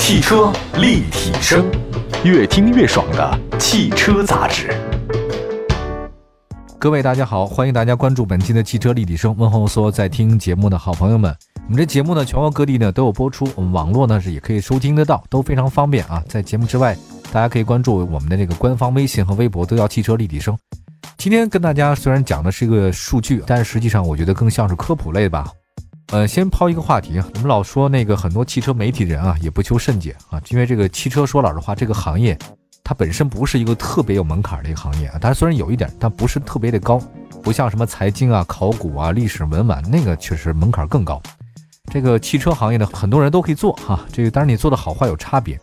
汽车立体声，越听越爽的汽车杂志。各位大家好，欢迎大家关注本期的汽车立体声，问候所有在听节目的好朋友们。我们这节目呢，全国各地呢都有播出，我们网络呢是也可以收听得到，都非常方便啊。在节目之外，大家可以关注我们的这个官方微信和微博，都叫汽车立体声。今天跟大家虽然讲的是一个数据，但是实际上我觉得更像是科普类吧。呃，先抛一个话题啊，我们老说那个很多汽车媒体人啊，也不求甚解啊，因为这个汽车说老实话，这个行业它本身不是一个特别有门槛的一个行业啊，但是虽然有一点，但不是特别的高，不像什么财经啊、考古啊、历史文玩那个确实门槛更高。这个汽车行业呢，很多人都可以做哈，这个当然你做的好坏有差别，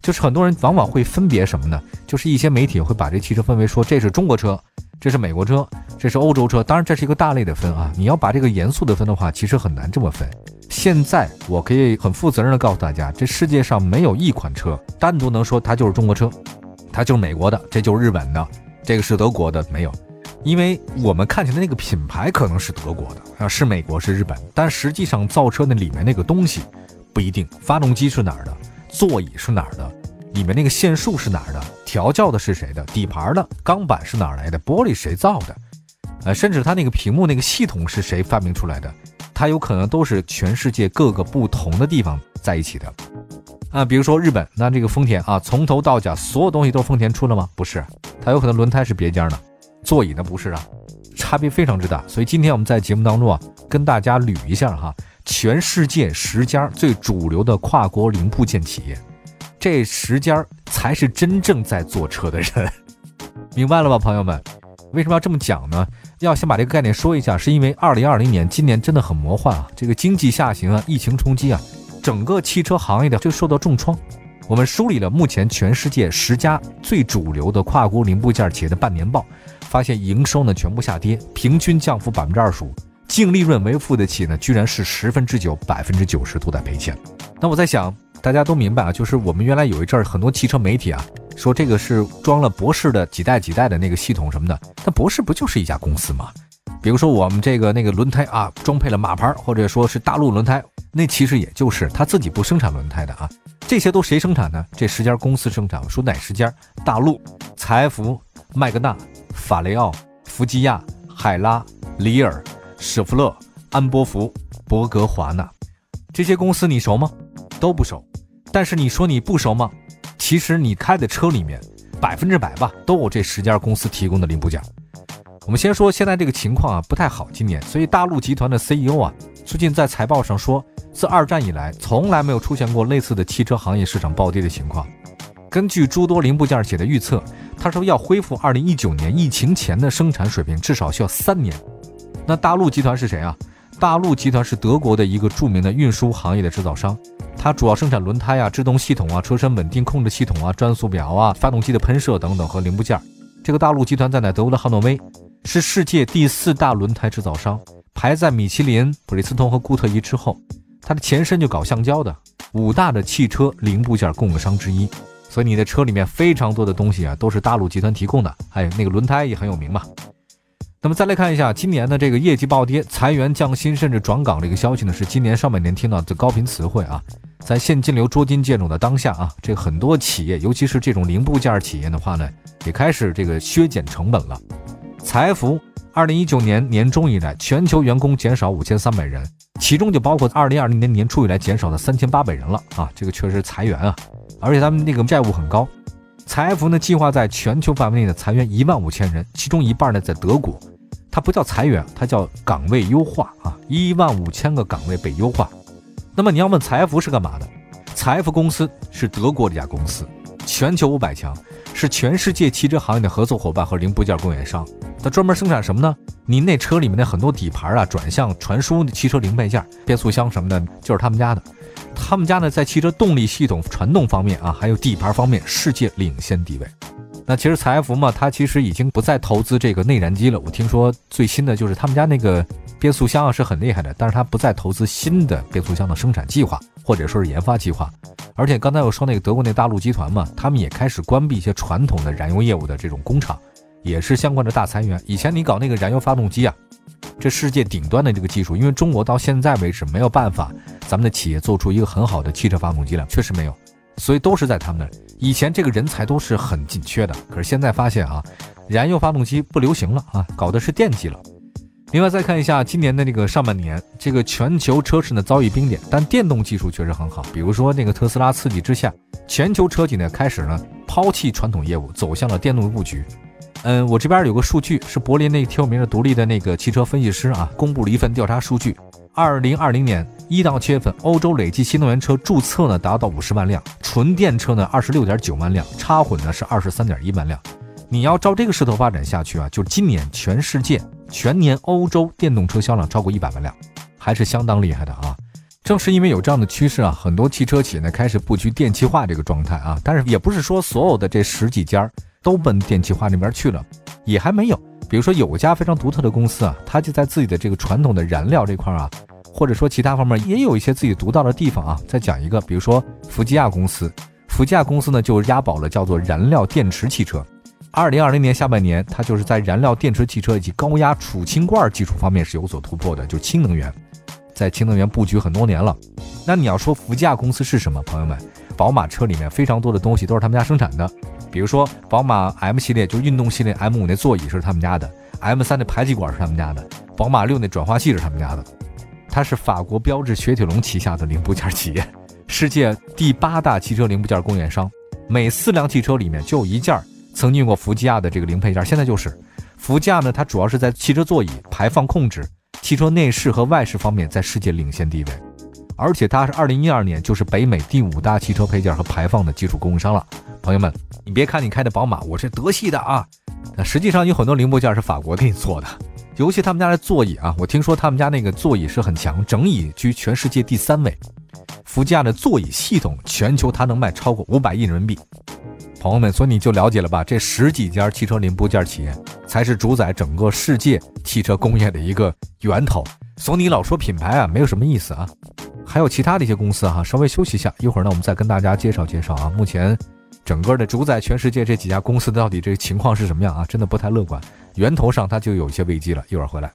就是很多人往往会分别什么呢？就是一些媒体会把这汽车分为说这是中国车。这是美国车，这是欧洲车，当然这是一个大类的分啊。你要把这个严肃的分的话，其实很难这么分。现在我可以很负责任的告诉大家，这世界上没有一款车单独能说它就是中国车，它就是美国的，这就是日本的，这个是德国的，没有。因为我们看起来那个品牌可能是德国的啊，是美国是日本，但实际上造车那里面那个东西不一定。发动机是哪儿的？座椅是哪儿的？里面那个线束是哪儿的？调教的是谁的？底盘的钢板是哪儿来的？玻璃谁造的？呃，甚至它那个屏幕那个系统是谁发明出来的？它有可能都是全世界各个不同的地方在一起的。啊，比如说日本，那这个丰田啊，从头到脚所有东西都是丰田出的吗？不是，它有可能轮胎是别家的，座椅呢不是啊，差别非常之大。所以今天我们在节目当中啊，跟大家捋一下哈，全世界十家最主流的跨国零部件企业。这十家才是真正在做车的人，明白了吧，朋友们？为什么要这么讲呢？要先把这个概念说一下，是因为二零二零年今年真的很魔幻啊，这个经济下行啊，疫情冲击啊，整个汽车行业的就受到重创。我们梳理了目前全世界十家最主流的跨国零部件企业的半年报，发现营收呢全部下跌，平均降幅百分之二十五，净利润为负的企业呢居然是十分之九，百分之九十都在赔钱。那我在想。大家都明白啊，就是我们原来有一阵儿很多汽车媒体啊，说这个是装了博世的几代几代的那个系统什么的，但博世不就是一家公司吗？比如说我们这个那个轮胎啊，装配了马牌，或者说是大陆轮胎，那其实也就是他自己不生产轮胎的啊，这些都谁生产呢？这十家公司生产，说哪十家？大陆、财福、麦格纳、法雷奥、弗吉亚、海拉、里尔、舍弗勒、安波福、博格华纳，这些公司你熟吗？都不熟。但是你说你不熟吗？其实你开的车里面，百分之百吧都有这十家公司提供的零部件。我们先说现在这个情况啊不太好，今年，所以大陆集团的 CEO 啊最近在财报上说，自二战以来从来没有出现过类似的汽车行业市场暴跌的情况。根据诸多零部件企业的预测，他说要恢复二零一九年疫情前的生产水平，至少需要三年。那大陆集团是谁啊？大陆集团是德国的一个著名的运输行业的制造商。它主要生产轮胎啊、制动系统啊、车身稳定控制系统啊、转速表啊、发动机的喷射等等和零部件。这个大陆集团在德国的汉诺威是世界第四大轮胎制造商，排在米其林、普利司通和固特异之后。它的前身就搞橡胶的，五大的汽车零部件供应商之一。所以你的车里面非常多的东西啊，都是大陆集团提供的。还有那个轮胎也很有名嘛。那么再来看一下今年的这个业绩暴跌、裁员降薪甚至转岗这个消息呢，是今年上半年听到的高频词汇啊。在现金流捉襟见肘的当下啊，这很多企业，尤其是这种零部件企业的话呢，也开始这个削减成本了。财福二零一九年年中以来，全球员工减少五千三百人，其中就包括二零二零年年初以来减少的三千八百人了啊，这个确实裁员啊，而且他们那个债务很高。财福呢计划在全球范围内的裁员一万五千人，其中一半呢在德国，它不叫裁员，它叫岗位优化啊，一万五千个岗位被优化。那么你要问财富是干嘛的？财富公司是德国的一家公司，全球五百强，是全世界汽车行业的合作伙伴和零部件供应商。它专门生产什么呢？您那车里面的很多底盘啊、转向、传输汽车零配件、变速箱什么的，就是他们家的。他们家呢，在汽车动力系统传动方面啊，还有底盘方面，世界领先地位。那其实财富嘛，它其实已经不再投资这个内燃机了。我听说最新的就是他们家那个。变速箱啊是很厉害的，但是它不再投资新的变速箱的生产计划，或者说是研发计划。而且刚才我说那个德国那大陆集团嘛，他们也开始关闭一些传统的燃油业务的这种工厂，也是相关的大裁员。以前你搞那个燃油发动机啊，这世界顶端的这个技术，因为中国到现在为止没有办法，咱们的企业做出一个很好的汽车发动机来，确实没有。所以都是在他们那儿。以前这个人才都是很紧缺的，可是现在发现啊，燃油发动机不流行了啊，搞的是电机了。另外再看一下今年的那个上半年，这个全球车市呢遭遇冰点，但电动技术确实很好。比如说那个特斯拉刺激之下，全球车企呢开始呢抛弃传统业务，走向了电动布局。嗯，我这边有个数据，是柏林那挺有名的独立的那个汽车分析师啊，公布了一份调查数据。二零二零年一到七月份，欧洲累计新能源车注册呢达到五十万辆，纯电车呢二十六点九万辆，插混呢是二十三点一万辆。你要照这个势头发展下去啊，就今年全世界全年欧洲电动车销量超过一百万辆，还是相当厉害的啊。正是因为有这样的趋势啊，很多汽车企业呢开始布局电气化这个状态啊，但是也不是说所有的这十几家。都奔电气化那边去了，也还没有。比如说有家非常独特的公司啊，它就在自己的这个传统的燃料这块啊，或者说其他方面也有一些自己独到的地方啊。再讲一个，比如说福吉亚公司，福吉亚公司呢就押宝了叫做燃料电池汽车。二零二零年下半年，它就是在燃料电池汽车以及高压储氢罐技术方面是有所突破的，就氢能源，在氢能源布局很多年了。那你要说福吉亚公司是什么，朋友们？宝马车里面非常多的东西都是他们家生产的。比如说，宝马 M 系列就是运动系列 M 五那座椅是他们家的，M 三的排气管是他们家的，宝马六那转化器是他们家的。它是法国标致雪铁龙旗下的零部件企业，世界第八大汽车零部件供应商。每四辆汽车里面就有一件曾经用过福吉亚的这个零配件。现在就是福吉亚呢，它主要是在汽车座椅、排放控制、汽车内饰和外饰方面在世界领先地位，而且它是二零一二年就是北美第五大汽车配件和排放的技术供应商了，朋友们。你别看你开的宝马，我是德系的啊，那实际上有很多零部件是法国给你做的，尤其他们家的座椅啊，我听说他们家那个座椅是很强，整椅居全世界第三位。福吉亚的座椅系统，全球它能卖超过五百亿人民币。朋友们，所以你就了解了吧？这十几家汽车零部件企业才是主宰整个世界汽车工业的一个源头。所以你老说品牌啊，没有什么意思啊。还有其他的一些公司哈，稍微休息一下，一会儿呢我们再跟大家介绍介绍啊。目前。整个的主宰全世界这几家公司到底这个情况是什么样啊？真的不太乐观，源头上它就有一些危机了。一会儿回来，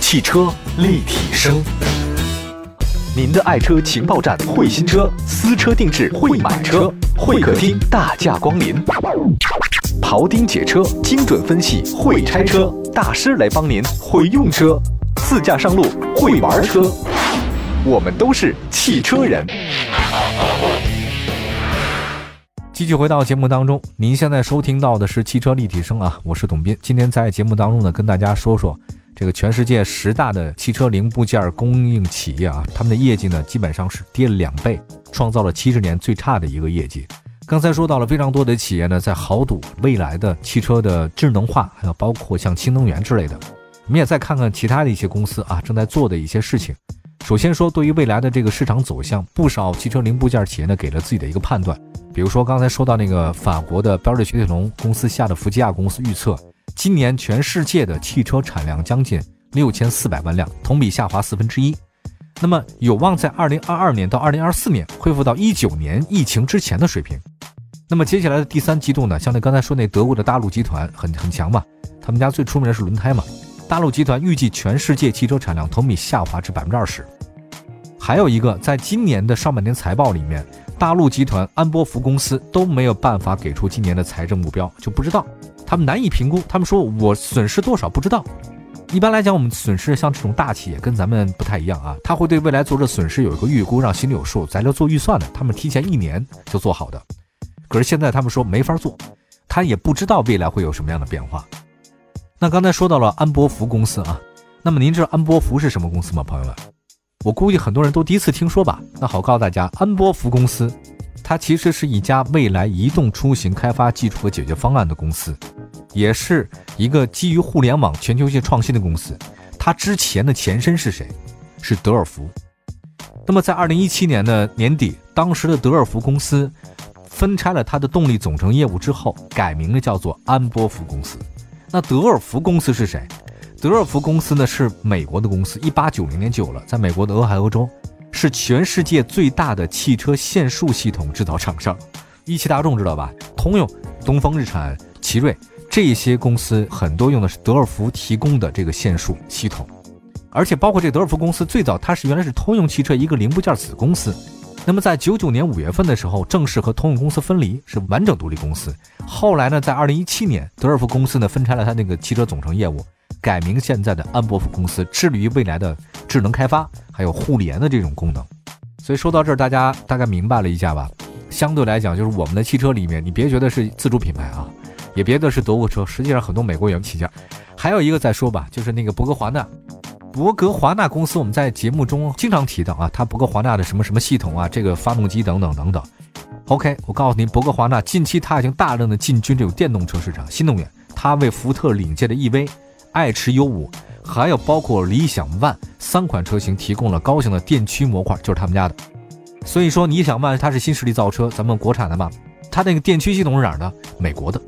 汽车立体声，您的爱车情报站，会新车，私车定制，会买车，会客厅大驾光临，庖丁解车，精准分析，会拆车。大师来帮您，会用车，自驾上路，会玩车，我们都是汽车人。继续回到节目当中，您现在收听到的是汽车立体声啊，我是董斌。今天在节目当中呢，跟大家说说这个全世界十大的汽车零部件供应企业啊，他们的业绩呢基本上是跌了两倍，创造了七十年最差的一个业绩。刚才说到了非常多的企业呢，在豪赌未来的汽车的智能化，还有包括像新能源之类的。我们也再看看其他的一些公司啊，正在做的一些事情。首先说，对于未来的这个市场走向，不少汽车零部件企业呢给了自己的一个判断。比如说刚才说到那个法国的标致雪铁龙公司下的福吉亚公司预测，今年全世界的汽车产量将近六千四百万辆，同比下滑四分之一。那么有望在二零二二年到二零二四年恢复到一九年疫情之前的水平。那么接下来的第三季度呢，像那刚才说那德国的大陆集团很很强嘛，他们家最出名的是轮胎嘛。大陆集团预计全世界汽车产量同比下滑至百分之二十。还有一个，在今年的上半年财报里面，大陆集团、安波福公司都没有办法给出今年的财政目标，就不知道，他们难以评估。他们说我损失多少不知道。一般来讲，我们损失像这种大企业跟咱们不太一样啊，他会对未来做这损失有一个预估，让心里有数，咱就做预算的。他们提前一年就做好的。可是现在他们说没法做，他也不知道未来会有什么样的变化。那刚才说到了安波福公司啊，那么您知道安波福是什么公司吗，朋友们？我估计很多人都第一次听说吧。那好，告诉大家，安波福公司，它其实是一家未来移动出行开发技术和解决方案的公司，也是一个基于互联网全球性创新的公司。它之前的前身是谁？是德尔福。那么在二零一七年的年底，当时的德尔福公司分拆了它的动力总成业务之后，改名了叫做安波福公司。那德尔福公司是谁？德尔福公司呢是美国的公司，一八九零年就有了，在美国的俄亥俄州，是全世界最大的汽车线束系统制造厂商。一汽大众知道吧？通用、东风日产、奇瑞这些公司很多用的是德尔福提供的这个线束系统，而且包括这德尔福公司最早它是原来是通用汽车一个零部件子公司，那么在九九年五月份的时候，正式和通用公司分离，是完整独立公司。后来呢，在二零一七年，德尔福公司呢分拆了它那个汽车总成业务，改名现在的安博福公司，致力于未来的智能开发还有互联的这种功能。所以说到这儿，大家大概明白了一下吧。相对来讲，就是我们的汽车里面，你别觉得是自主品牌啊，也别的是德国车，实际上很多美国也起家。还有一个再说吧，就是那个博格华纳。博格华纳公司，我们在节目中经常提到啊，它博格华纳的什么什么系统啊，这个发动机等等等等。OK，我告诉您，博格华纳近期它已经大量的进军这种电动车市场，新能源。它为福特领界的 EV、爱驰 U5，还有包括理想 ONE 三款车型提供了高性能电驱模块，就是他们家的。所以说，理想 ONE 它是新势力造车，咱们国产的嘛，它那个电驱系统是哪儿的？美国的。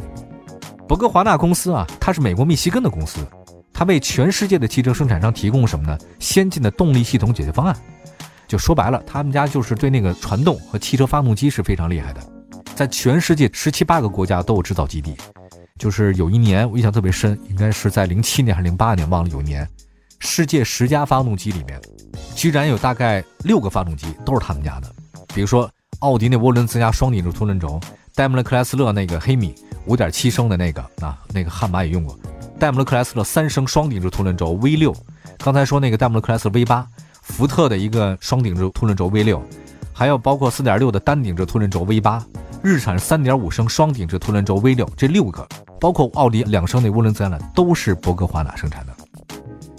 博格华纳公司啊，它是美国密西根的公司。它为全世界的汽车生产商提供什么呢？先进的动力系统解决方案。就说白了，他们家就是对那个传动和汽车发动机是非常厉害的，在全世界十七八个国家都有制造基地。就是有一年我印象特别深，应该是在零七年还是零八年，忘了有一年，世界十佳发动机里面，居然有大概六个发动机都是他们家的。比如说奥迪那涡轮增压双顶置凸轮轴，戴姆勒克莱斯勒那个黑米五点七升的那个啊，那个悍马也用过。戴姆勒克莱斯勒三升双顶置凸轮轴 V 六，刚才说那个戴姆勒克莱斯勒 V 八，福特的一个双顶置凸轮轴 V 六，还有包括四点六的单顶置凸轮轴 V 八，日产三点五升双顶置凸轮轴 V 六，这六个，包括奥迪两升的涡轮增压的，都是博格华纳生产的。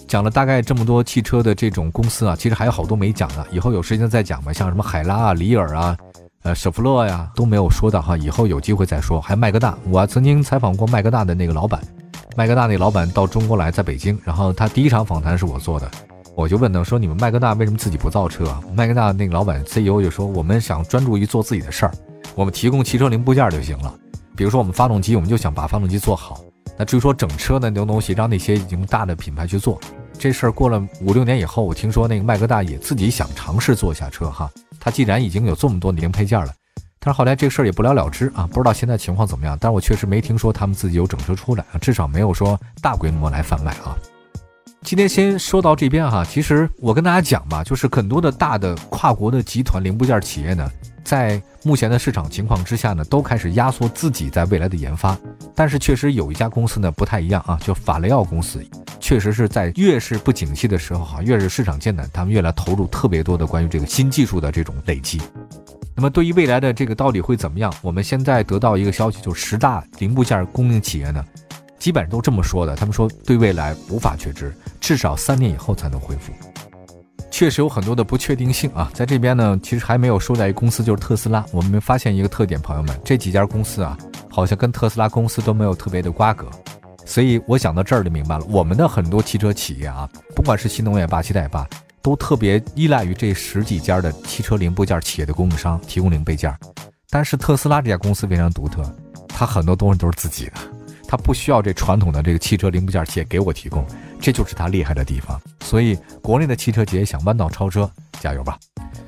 讲了大概这么多汽车的这种公司啊，其实还有好多没讲的，以后有时间再讲吧。像什么海拉啊、里尔啊、呃舍弗勒呀都没有说的哈，以后有机会再说。还麦格纳，我曾经采访过麦格纳的那个老板。麦格纳那老板到中国来，在北京，然后他第一场访谈是我做的，我就问他说：“你们麦格纳为什么自己不造车？”啊麦格纳那个老板 CEO 就说：“我们想专注于做自己的事儿，我们提供汽车零部件就行了。比如说我们发动机，我们就想把发动机做好。那至于说整车的那东西，让那些已经大的品牌去做。这事儿过了五六年以后，我听说那个麦格纳也自己想尝试做一下车哈。他既然已经有这么多零配件了。”但是后来这个事儿也不了了之啊，不知道现在情况怎么样。但是我确实没听说他们自己有整车出来啊，至少没有说大规模来贩卖啊。今天先说到这边哈，其实我跟大家讲吧，就是很多的大的跨国的集团零部件企业呢，在目前的市场情况之下呢，都开始压缩自己在未来的研发。但是确实有一家公司呢不太一样啊，就法雷奥公司，确实是在越是不景气的时候哈，越是市场艰难，他们越来投入特别多的关于这个新技术的这种累积。那么对于未来的这个到底会怎么样？我们现在得到一个消息，就是十大零部件供应企业呢，基本上都这么说的。他们说对未来无法确知，至少三年以后才能恢复。确实有很多的不确定性啊，在这边呢，其实还没有说在一公司就是特斯拉。我们发现一个特点，朋友们，这几家公司啊，好像跟特斯拉公司都没有特别的瓜葛。所以我想到这儿就明白了，我们的很多汽车企业啊，不管是新能源、八七代八。都特别依赖于这十几家的汽车零部件企业的供应商提供零配件，但是特斯拉这家公司非常独特，它很多东西都是自己的，它不需要这传统的这个汽车零部件企业给我提供，这就是它厉害的地方。所以国内的汽车企业想弯道超车，加油吧！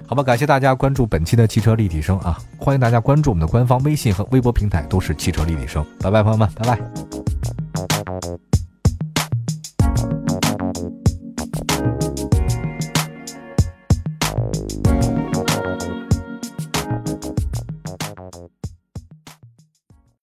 好吧，感谢大家关注本期的汽车立体声啊，欢迎大家关注我们的官方微信和微博平台，都是汽车立体声。拜拜，朋友们，拜拜。